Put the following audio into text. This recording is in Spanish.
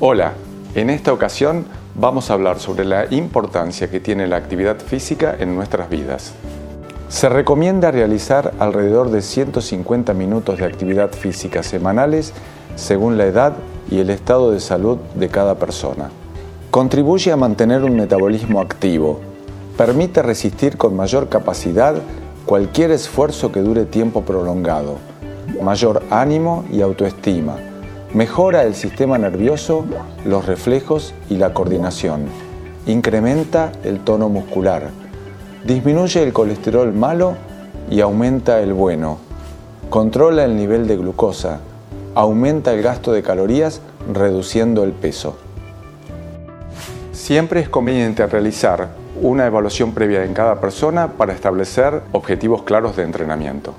Hola, en esta ocasión vamos a hablar sobre la importancia que tiene la actividad física en nuestras vidas. Se recomienda realizar alrededor de 150 minutos de actividad física semanales según la edad y el estado de salud de cada persona. Contribuye a mantener un metabolismo activo, permite resistir con mayor capacidad cualquier esfuerzo que dure tiempo prolongado, mayor ánimo y autoestima, mejora el sistema nervioso, los reflejos y la coordinación, incrementa el tono muscular, disminuye el colesterol malo y aumenta el bueno, controla el nivel de glucosa, aumenta el gasto de calorías reduciendo el peso. Siempre es conveniente realizar una evaluación previa en cada persona para establecer objetivos claros de entrenamiento.